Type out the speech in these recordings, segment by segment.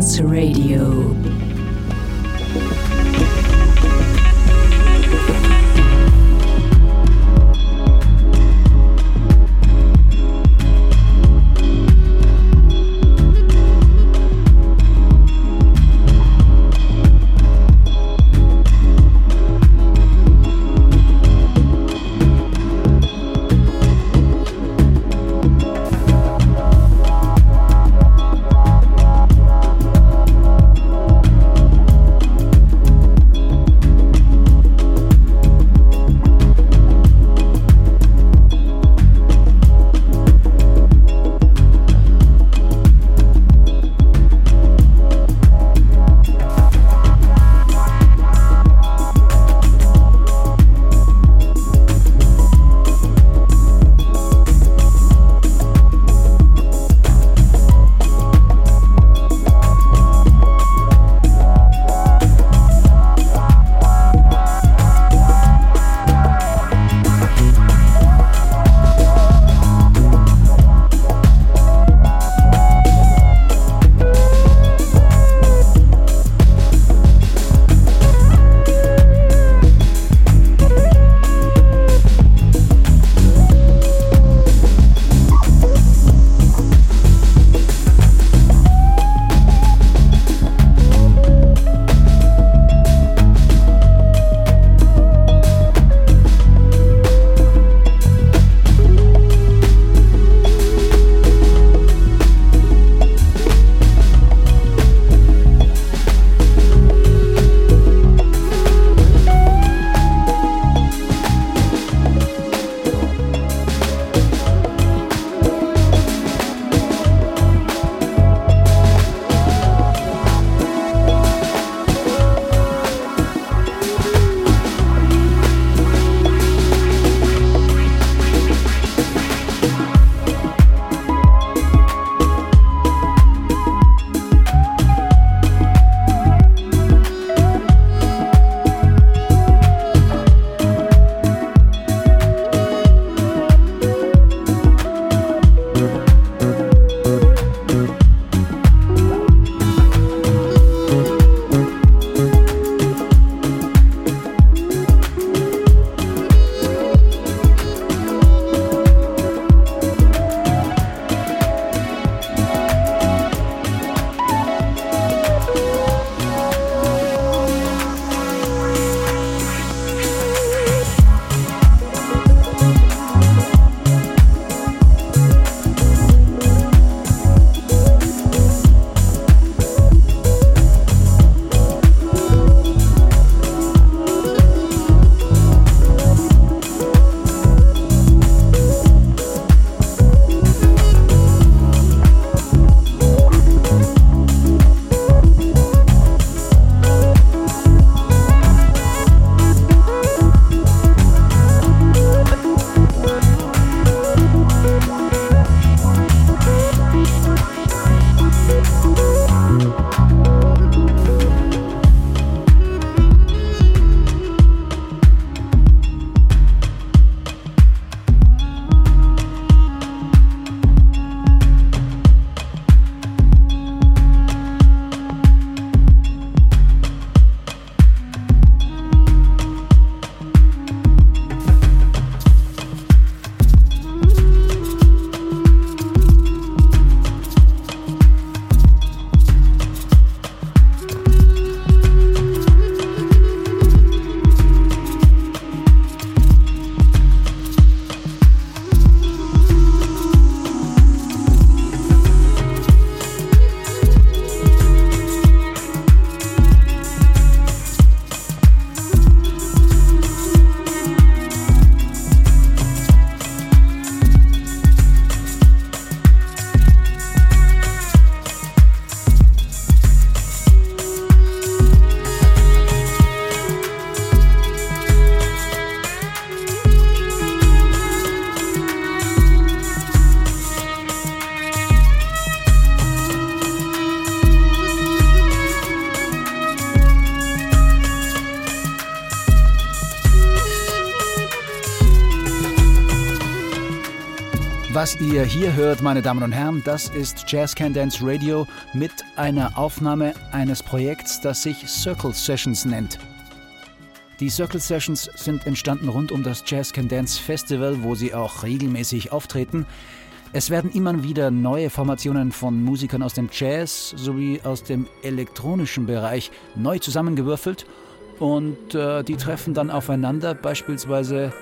Trance Radio. Was ihr hier hört, meine Damen und Herren, das ist Jazz Can Dance Radio mit einer Aufnahme eines Projekts, das sich Circle Sessions nennt. Die Circle Sessions sind entstanden rund um das Jazz Can Dance Festival, wo sie auch regelmäßig auftreten. Es werden immer wieder neue Formationen von Musikern aus dem Jazz sowie aus dem elektronischen Bereich neu zusammengewürfelt und äh, die treffen dann aufeinander, beispielsweise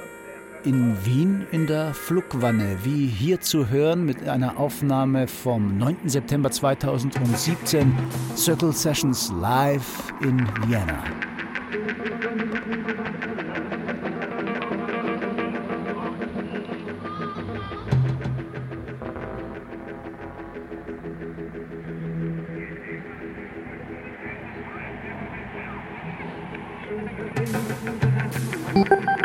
in Wien in der Flugwanne, wie hier zu hören mit einer Aufnahme vom 9. September 2017, Circle Sessions live in Vienna. Thank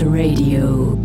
Radio.